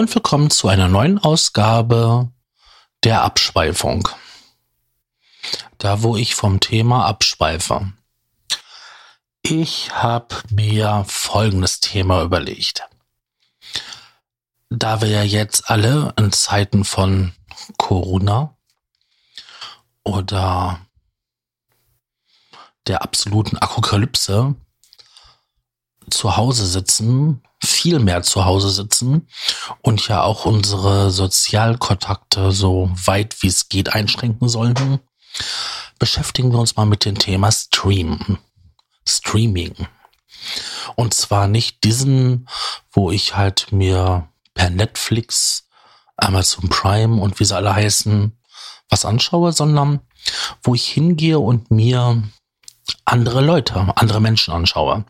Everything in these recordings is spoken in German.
Und willkommen zu einer neuen Ausgabe der Abschweifung. Da, wo ich vom Thema abschweife. Ich habe mir folgendes Thema überlegt. Da wir ja jetzt alle in Zeiten von Corona oder der absoluten Apokalypse zu Hause sitzen, viel mehr zu Hause sitzen und ja auch unsere Sozialkontakte so weit wie es geht einschränken sollten, beschäftigen wir uns mal mit dem Thema Stream. Streaming. Und zwar nicht diesen, wo ich halt mir per Netflix, Amazon Prime und wie sie alle heißen, was anschaue, sondern wo ich hingehe und mir andere Leute, andere Menschen anschaue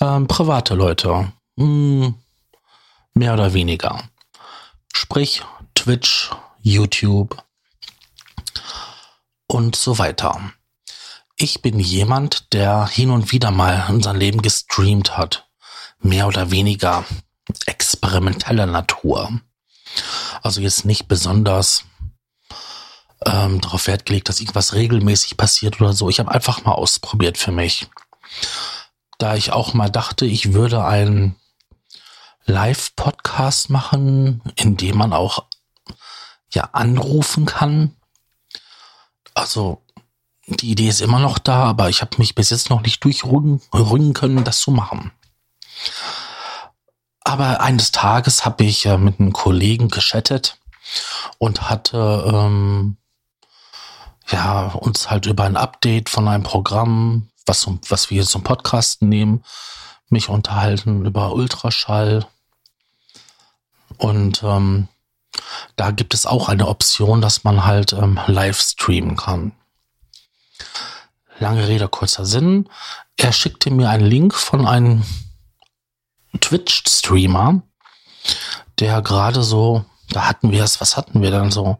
ähm, private Leute. Hm, mehr oder weniger. Sprich Twitch, YouTube und so weiter. Ich bin jemand, der hin und wieder mal in sein Leben gestreamt hat. Mehr oder weniger experimenteller Natur. Also jetzt nicht besonders ähm, darauf Wert gelegt, dass irgendwas regelmäßig passiert oder so. Ich habe einfach mal ausprobiert für mich da ich auch mal dachte, ich würde einen Live-Podcast machen, in dem man auch ja anrufen kann. Also die Idee ist immer noch da, aber ich habe mich bis jetzt noch nicht durchrücken können, das zu machen. Aber eines Tages habe ich äh, mit einem Kollegen geschattet und hatte ähm, ja uns halt über ein Update von einem Programm was, was wir zum Podcasten nehmen, mich unterhalten über Ultraschall. Und ähm, da gibt es auch eine Option, dass man halt ähm, live streamen kann. Lange Rede, kurzer Sinn. Er schickte mir einen Link von einem Twitch-Streamer, der gerade so, da hatten wir es, was hatten wir dann so?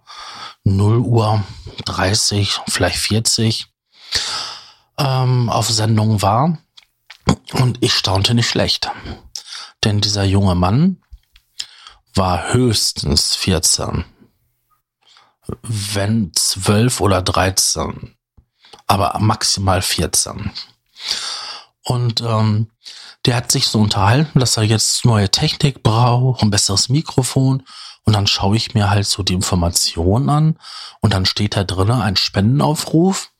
0 Uhr 30, vielleicht 40 ähm, auf Sendung war. Und ich staunte nicht schlecht. Denn dieser junge Mann war höchstens 14. Wenn 12 oder 13. Aber maximal 14. Und ähm, der hat sich so unterhalten, dass er jetzt neue Technik braucht, ein besseres Mikrofon. Und dann schaue ich mir halt so die Informationen an. Und dann steht da drinnen ein Spendenaufruf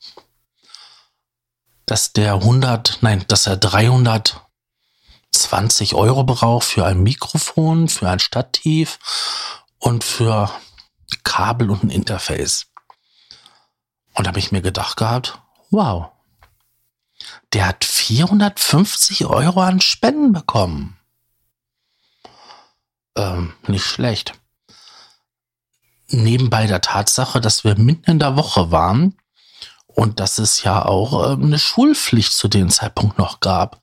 dass der 100, nein, dass er 320 Euro braucht für ein Mikrofon, für ein Stativ und für Kabel und ein Interface. Und da habe ich mir gedacht gehabt, wow, der hat 450 Euro an Spenden bekommen. Ähm, nicht schlecht. Nebenbei der Tatsache, dass wir mitten in der Woche waren und dass es ja auch ähm, eine Schulpflicht zu dem Zeitpunkt noch gab.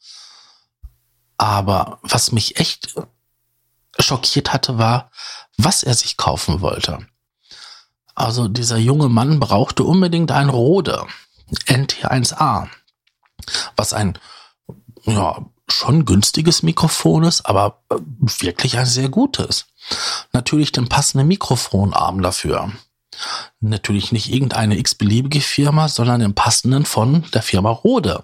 Aber was mich echt schockiert hatte, war, was er sich kaufen wollte. Also dieser junge Mann brauchte unbedingt ein Rode NT1A, was ein ja schon günstiges Mikrofon ist, aber äh, wirklich ein sehr gutes. Natürlich den passenden Mikrofonarm dafür. Natürlich nicht irgendeine x-beliebige Firma, sondern den passenden von der Firma Rode.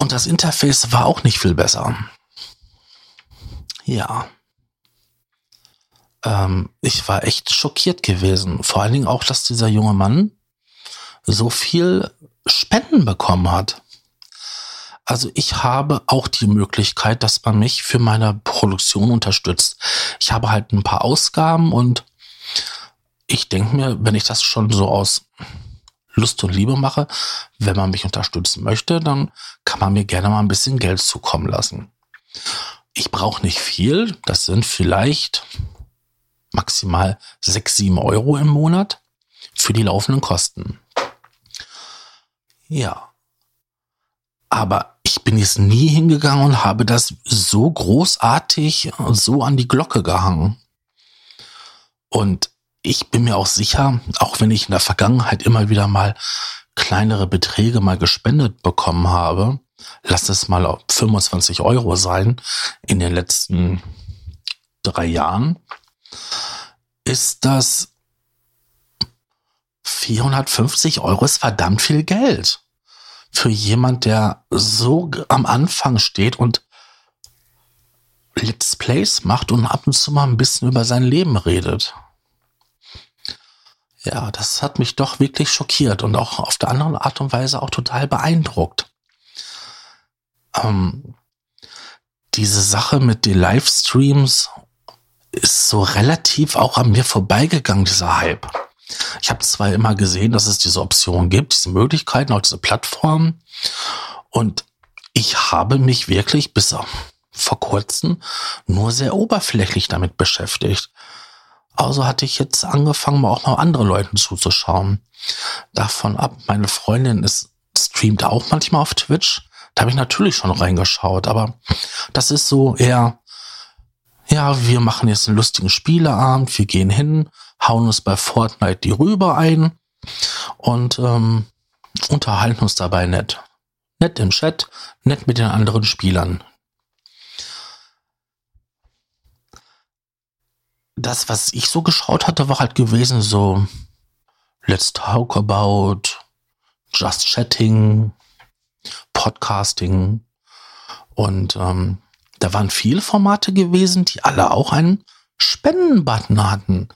Und das Interface war auch nicht viel besser. Ja. Ähm, ich war echt schockiert gewesen. Vor allen Dingen auch, dass dieser junge Mann so viel Spenden bekommen hat. Also ich habe auch die Möglichkeit, dass man mich für meine Produktion unterstützt. Ich habe halt ein paar Ausgaben und ich denke mir, wenn ich das schon so aus Lust und Liebe mache, wenn man mich unterstützen möchte, dann kann man mir gerne mal ein bisschen Geld zukommen lassen. Ich brauche nicht viel, das sind vielleicht maximal sechs, sieben Euro im Monat für die laufenden Kosten. Ja. Aber ich bin jetzt nie hingegangen und habe das so großartig so an die Glocke gehangen. Und ich bin mir auch sicher, auch wenn ich in der Vergangenheit immer wieder mal kleinere Beträge mal gespendet bekommen habe, lass es mal 25 Euro sein in den letzten drei Jahren, ist das 450 Euro ist verdammt viel Geld. Für jemand, der so am Anfang steht und Let's Plays macht und ab und zu mal ein bisschen über sein Leben redet. Ja, das hat mich doch wirklich schockiert und auch auf der anderen Art und Weise auch total beeindruckt. Ähm, diese Sache mit den Livestreams ist so relativ auch an mir vorbeigegangen, dieser Hype. Ich habe zwar immer gesehen, dass es diese Option gibt, diese Möglichkeiten, auch diese Plattformen. Und ich habe mich wirklich bis vor kurzem nur sehr oberflächlich damit beschäftigt. Also hatte ich jetzt angefangen, auch mal anderen Leuten zuzuschauen. Davon ab, meine Freundin ist, streamt auch manchmal auf Twitch. Da habe ich natürlich schon reingeschaut, aber das ist so eher, ja, wir machen jetzt einen lustigen Spieleabend, wir gehen hin, hauen uns bei Fortnite die Rübe ein und ähm, unterhalten uns dabei nett. Nett im Chat, nett mit den anderen Spielern. Das, was ich so geschaut hatte, war halt gewesen so Let's Talk About, Just Chatting, Podcasting und ähm, da waren viele Formate gewesen, die alle auch einen Spendenbutton hatten.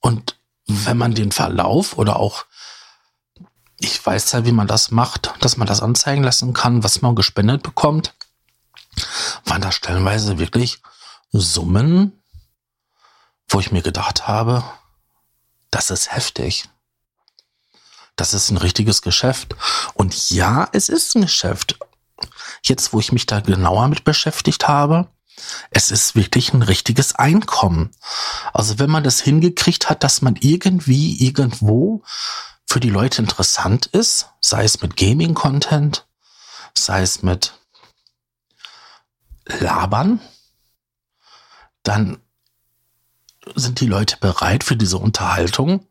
Und wenn man den Verlauf oder auch, ich weiß ja, wie man das macht, dass man das anzeigen lassen kann, was man gespendet bekommt, waren da stellenweise wirklich Summen, wo ich mir gedacht habe, das ist heftig. Das ist ein richtiges Geschäft. Und ja, es ist ein Geschäft. Jetzt, wo ich mich da genauer mit beschäftigt habe, es ist wirklich ein richtiges Einkommen. Also wenn man das hingekriegt hat, dass man irgendwie irgendwo für die Leute interessant ist, sei es mit Gaming-Content, sei es mit Labern, dann sind die Leute bereit für diese Unterhaltung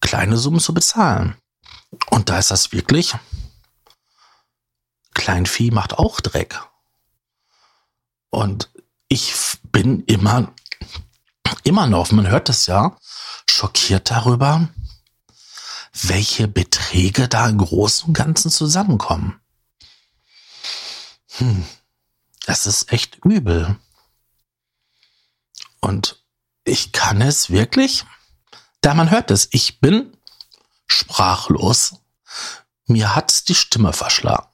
kleine Summen zu bezahlen. Und da ist das wirklich, Kleinvieh macht auch Dreck. Und ich bin immer, immer noch, man hört es ja, schockiert darüber, welche Beträge da im Großen und Ganzen zusammenkommen. Hm, das ist echt übel. Und ich kann es wirklich, da man hört es, ich bin sprachlos. Mir hat's die Stimme verschlagen.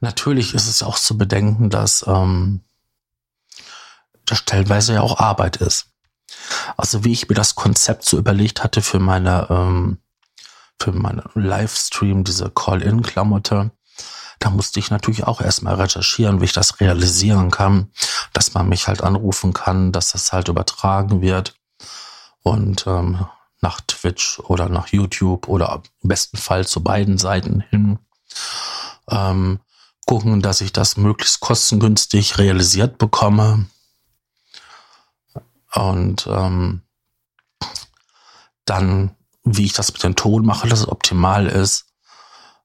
Natürlich ist es auch zu bedenken, dass ähm, das stellenweise ja auch Arbeit ist. Also wie ich mir das Konzept so überlegt hatte für meine ähm, für meine Livestream, diese Call-in-Klamotte, da musste ich natürlich auch erstmal recherchieren, wie ich das realisieren kann, dass man mich halt anrufen kann, dass das halt übertragen wird und ähm, nach Twitch oder nach YouTube oder im besten Fall zu beiden Seiten hin. Ähm, gucken, dass ich das möglichst kostengünstig realisiert bekomme. Und ähm, dann, wie ich das mit dem Ton mache, dass es optimal ist,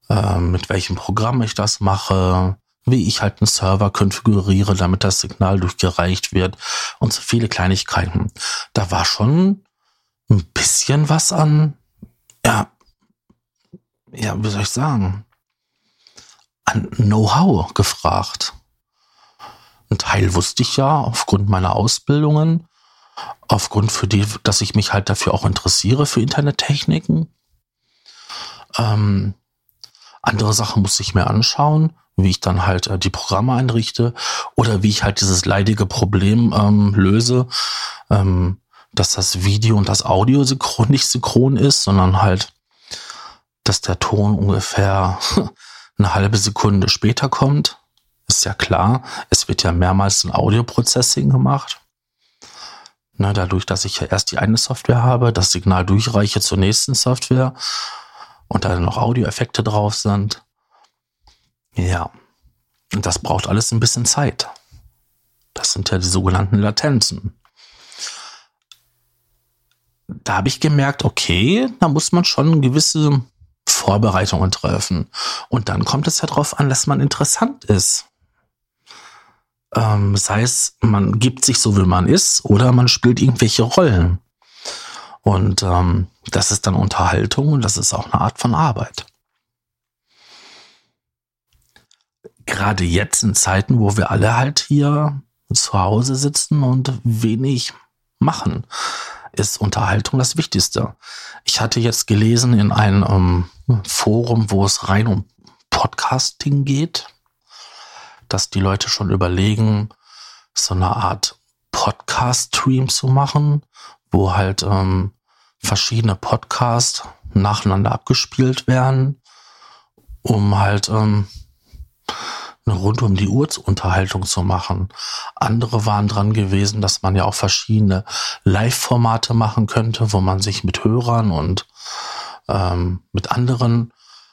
äh, mit welchem Programm ich das mache, wie ich halt einen Server konfiguriere, damit das Signal durchgereicht wird und so viele Kleinigkeiten. Da war schon ein bisschen was an, ja, ja, wie soll ich sagen, an Know-how gefragt. Ein Teil wusste ich ja aufgrund meiner Ausbildungen, aufgrund für die, dass ich mich halt dafür auch interessiere für Internettechniken. Ähm, andere Sachen musste ich mir anschauen, wie ich dann halt äh, die Programme einrichte oder wie ich halt dieses leidige Problem ähm, löse, ähm, dass das Video und das Audio synchron nicht synchron ist, sondern halt, dass der Ton ungefähr eine halbe Sekunde später kommt. Ist ja klar, es wird ja mehrmals ein Audio-Processing gemacht. Na, dadurch, dass ich ja erst die eine Software habe, das Signal durchreiche zur nächsten Software und da noch Audioeffekte drauf sind. Ja, und das braucht alles ein bisschen Zeit. Das sind ja die sogenannten Latenzen. Da habe ich gemerkt, okay, da muss man schon gewisse Vorbereitungen treffen. Und dann kommt es ja darauf an, dass man interessant ist. Ähm, sei es, man gibt sich so, wie man ist, oder man spielt irgendwelche Rollen. Und ähm, das ist dann Unterhaltung und das ist auch eine Art von Arbeit. Gerade jetzt in Zeiten, wo wir alle halt hier zu Hause sitzen und wenig machen, ist Unterhaltung das Wichtigste. Ich hatte jetzt gelesen in einem ähm, Forum, wo es rein um Podcasting geht, dass die Leute schon überlegen, so eine Art Podcast-Stream zu machen, wo halt ähm, verschiedene Podcasts nacheinander abgespielt werden, um halt ähm, eine rund um die Uhr Unterhaltung zu machen. Andere waren dran gewesen, dass man ja auch verschiedene Live-Formate machen könnte, wo man sich mit Hörern und ähm, mit anderen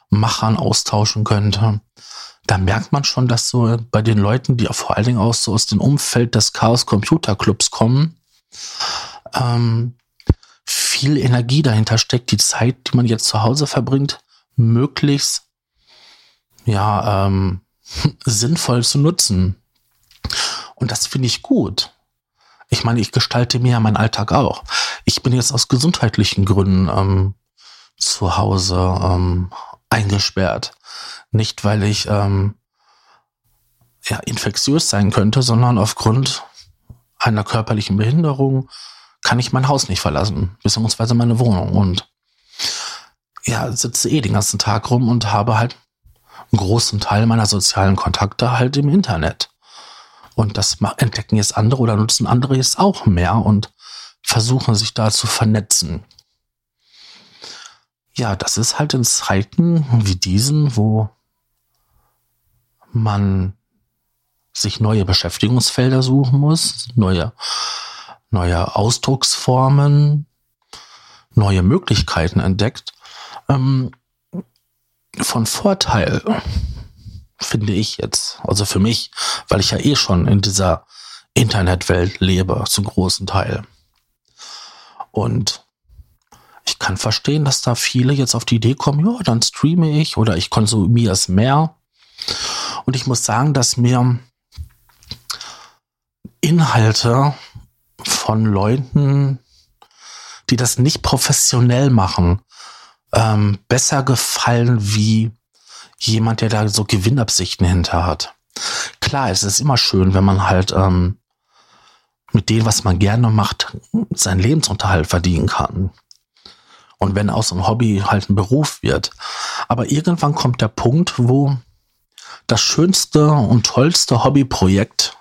Machern austauschen könnte. Da merkt man schon, dass so bei den Leuten, die vor allen Dingen auch so aus dem Umfeld des Chaos Computer Clubs kommen, ähm, viel Energie dahinter steckt, die Zeit, die man jetzt zu Hause verbringt, möglichst ja ähm, sinnvoll zu nutzen. Und das finde ich gut. Ich meine, ich gestalte mir ja meinen Alltag auch. Ich bin jetzt aus gesundheitlichen Gründen ähm, zu Hause ähm, eingesperrt. Nicht, weil ich ähm, ja, infektiös sein könnte, sondern aufgrund einer körperlichen Behinderung kann ich mein Haus nicht verlassen, beziehungsweise meine Wohnung. Und ja, sitze eh den ganzen Tag rum und habe halt großen Teil meiner sozialen Kontakte halt im Internet. Und das entdecken jetzt andere oder nutzen andere jetzt auch mehr und versuchen sich da zu vernetzen. Ja, das ist halt in Zeiten wie diesen, wo man sich neue Beschäftigungsfelder suchen muss, neue, neue Ausdrucksformen, neue Möglichkeiten entdeckt, ähm, von Vorteil, finde ich jetzt. Also für mich, weil ich ja eh schon in dieser Internetwelt lebe, zum großen Teil. Und ich kann verstehen, dass da viele jetzt auf die Idee kommen, ja, dann streame ich oder ich konsumiere es mehr. Und ich muss sagen, dass mir Inhalte von Leuten, die das nicht professionell machen, ähm, besser gefallen wie jemand, der da so Gewinnabsichten hinter hat. Klar, es ist immer schön, wenn man halt ähm, mit dem, was man gerne macht, seinen Lebensunterhalt verdienen kann. Und wenn aus einem Hobby halt ein Beruf wird. Aber irgendwann kommt der Punkt, wo das schönste und tollste Hobbyprojekt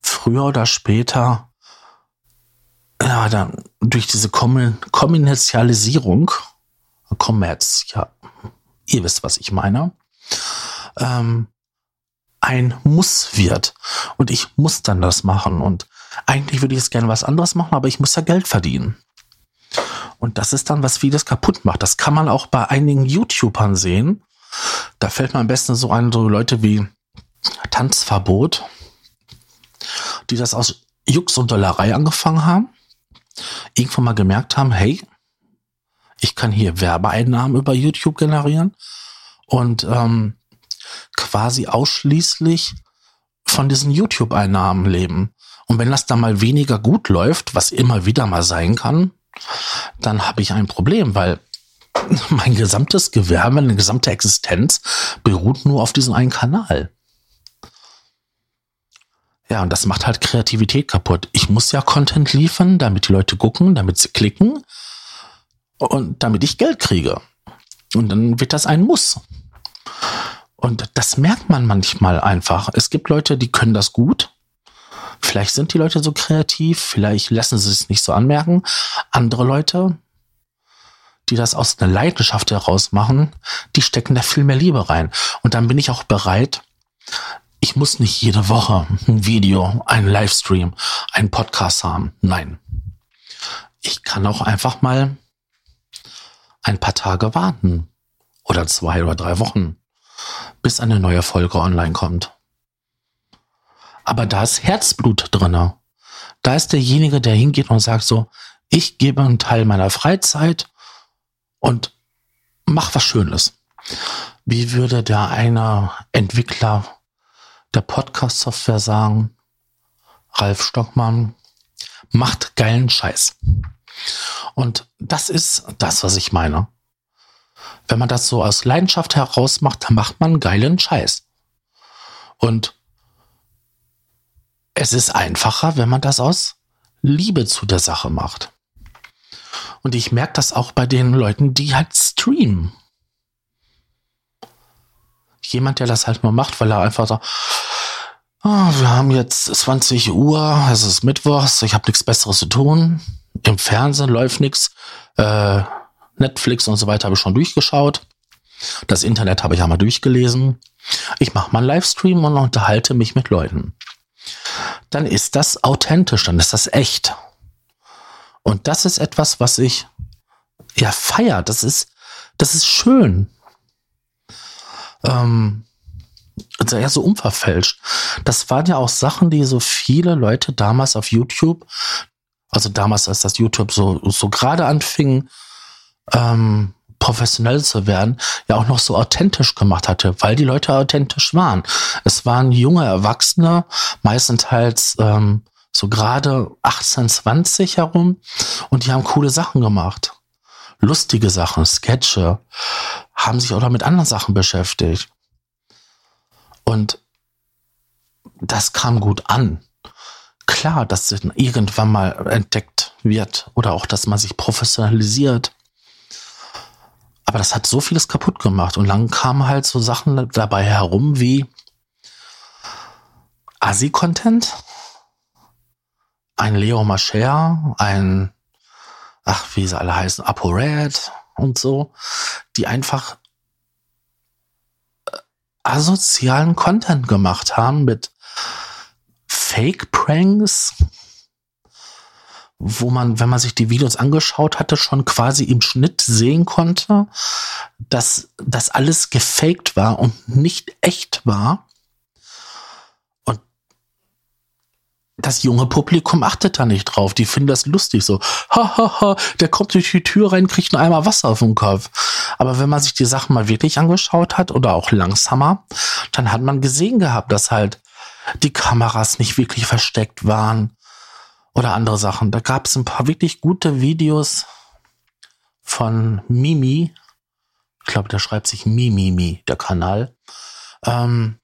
früher oder später ja, dann durch diese Kommerzialisierung, Kommerz, ja, ihr wisst, was ich meine, ähm, ein Muss wird. Und ich muss dann das machen. Und eigentlich würde ich jetzt gerne was anderes machen, aber ich muss ja Geld verdienen. Und das ist dann, was vieles kaputt macht. Das kann man auch bei einigen YouTubern sehen. Da fällt mir am besten so ein, so Leute wie Tanzverbot, die das aus Jux und Dollerei angefangen haben irgendwann mal gemerkt haben, hey, ich kann hier Werbeeinnahmen über YouTube generieren und ähm, quasi ausschließlich von diesen YouTube-Einnahmen leben. Und wenn das dann mal weniger gut läuft, was immer wieder mal sein kann, dann habe ich ein Problem, weil mein gesamtes Gewerbe, meine gesamte Existenz beruht nur auf diesem einen Kanal. Ja, und das macht halt Kreativität kaputt. Ich muss ja Content liefern, damit die Leute gucken, damit sie klicken und damit ich Geld kriege. Und dann wird das ein Muss. Und das merkt man manchmal einfach. Es gibt Leute, die können das gut. Vielleicht sind die Leute so kreativ, vielleicht lassen sie es nicht so anmerken. Andere Leute, die das aus einer Leidenschaft heraus machen, die stecken da viel mehr Liebe rein. Und dann bin ich auch bereit, ich muss nicht jede Woche ein Video, einen Livestream, einen Podcast haben. Nein. Ich kann auch einfach mal ein paar Tage warten. Oder zwei oder drei Wochen, bis eine neue Folge online kommt. Aber da ist Herzblut drinne. Da ist derjenige, der hingeht und sagt so, ich gebe einen Teil meiner Freizeit und mach was Schönes. Wie würde der eine Entwickler der Podcast-Software sagen? Ralf Stockmann macht geilen Scheiß. Und das ist das, was ich meine. Wenn man das so aus Leidenschaft heraus macht, dann macht man geilen Scheiß. Und es ist einfacher, wenn man das aus Liebe zu der Sache macht. Und ich merke das auch bei den Leuten, die halt streamen. Jemand, der das halt nur macht, weil er einfach so, oh, wir haben jetzt 20 Uhr, es ist Mittwochs, ich habe nichts Besseres zu tun. Im Fernsehen läuft nichts. Äh, Netflix und so weiter habe ich schon durchgeschaut. Das Internet habe ich einmal durchgelesen. Ich mache mal einen Livestream und unterhalte mich mit Leuten. Dann ist das authentisch, dann ist das echt. Und das ist etwas, was ich ja feier. Das ist, das ist schön. Ähm, also eher so unverfälscht. Das waren ja auch Sachen, die so viele Leute damals auf YouTube, also damals, als das YouTube so, so gerade anfing, ähm, professionell zu werden, ja auch noch so authentisch gemacht hatte, weil die Leute authentisch waren. Es waren junge Erwachsene, meistenteils ähm, so gerade 18, 20 herum und die haben coole Sachen gemacht. Lustige Sachen, Sketche, haben sich auch mit anderen Sachen beschäftigt. Und das kam gut an. Klar, dass es irgendwann mal entdeckt wird oder auch, dass man sich professionalisiert. Aber das hat so vieles kaputt gemacht. Und dann kamen halt so Sachen dabei herum wie Asi-Content, ein Leo Mascher, ein, ach, wie sie alle heißen, ApoRed und so, die einfach äh, asozialen Content gemacht haben mit Fake-Pranks, wo man, wenn man sich die Videos angeschaut hatte, schon quasi im Schnitt sehen konnte, dass das alles gefaked war und nicht echt war. Das junge Publikum achtet da nicht drauf. Die finden das lustig so. Hahaha, ha, ha, der kommt durch die Tür rein, kriegt einen Eimer Wasser auf den Kopf. Aber wenn man sich die Sachen mal wirklich angeschaut hat oder auch langsamer, dann hat man gesehen gehabt, dass halt die Kameras nicht wirklich versteckt waren oder andere Sachen. Da gab es ein paar wirklich gute Videos von Mimi. Ich glaube, der schreibt sich Mimimi, der Kanal. Ähm,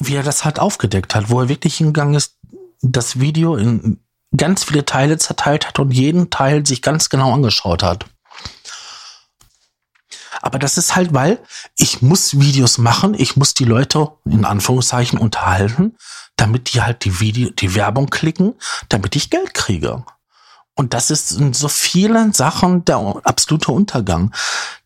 wie er das halt aufgedeckt hat, wo er wirklich hingegangen ist, das Video in ganz viele Teile zerteilt hat und jeden Teil sich ganz genau angeschaut hat. Aber das ist halt, weil ich muss Videos machen, ich muss die Leute in Anführungszeichen unterhalten, damit die halt die Video, die Werbung klicken, damit ich Geld kriege. Und das ist in so vielen Sachen der absolute Untergang.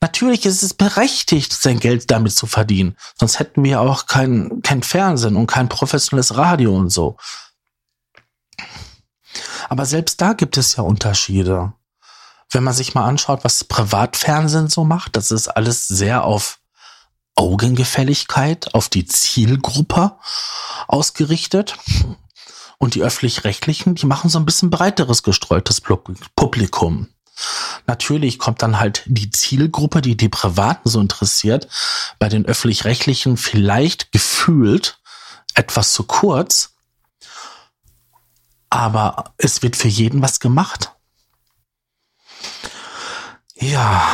Natürlich ist es berechtigt, sein Geld damit zu verdienen. Sonst hätten wir auch kein, kein Fernsehen und kein professionelles Radio und so. Aber selbst da gibt es ja Unterschiede. Wenn man sich mal anschaut, was Privatfernsehen so macht, das ist alles sehr auf Augengefälligkeit, auf die Zielgruppe ausgerichtet. Und die öffentlich-rechtlichen, die machen so ein bisschen breiteres gestreutes Publikum. Natürlich kommt dann halt die Zielgruppe, die die Privaten so interessiert, bei den öffentlich-rechtlichen vielleicht gefühlt etwas zu kurz. Aber es wird für jeden was gemacht. Ja,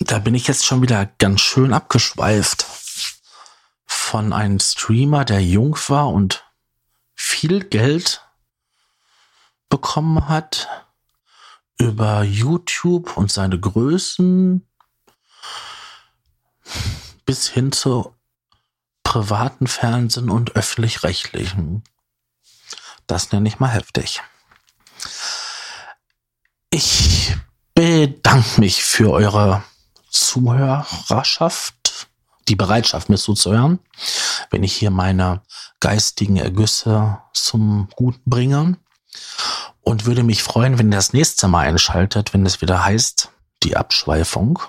da bin ich jetzt schon wieder ganz schön abgeschweift von einem Streamer, der jung war und viel Geld bekommen hat über YouTube und seine Größen bis hin zu privaten Fernsehen und öffentlich-rechtlichen. Das nenne ich mal heftig. Ich bedanke mich für eure Zuhörerschaft, die Bereitschaft, mir zuzuhören, wenn ich hier meine geistigen Ergüsse zum Guten bringen. Und würde mich freuen, wenn ihr das nächste Mal einschaltet, wenn es wieder heißt, die Abschweifung.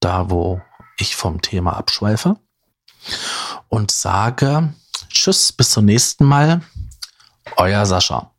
Da, wo ich vom Thema abschweife. Und sage Tschüss, bis zum nächsten Mal. Euer Sascha.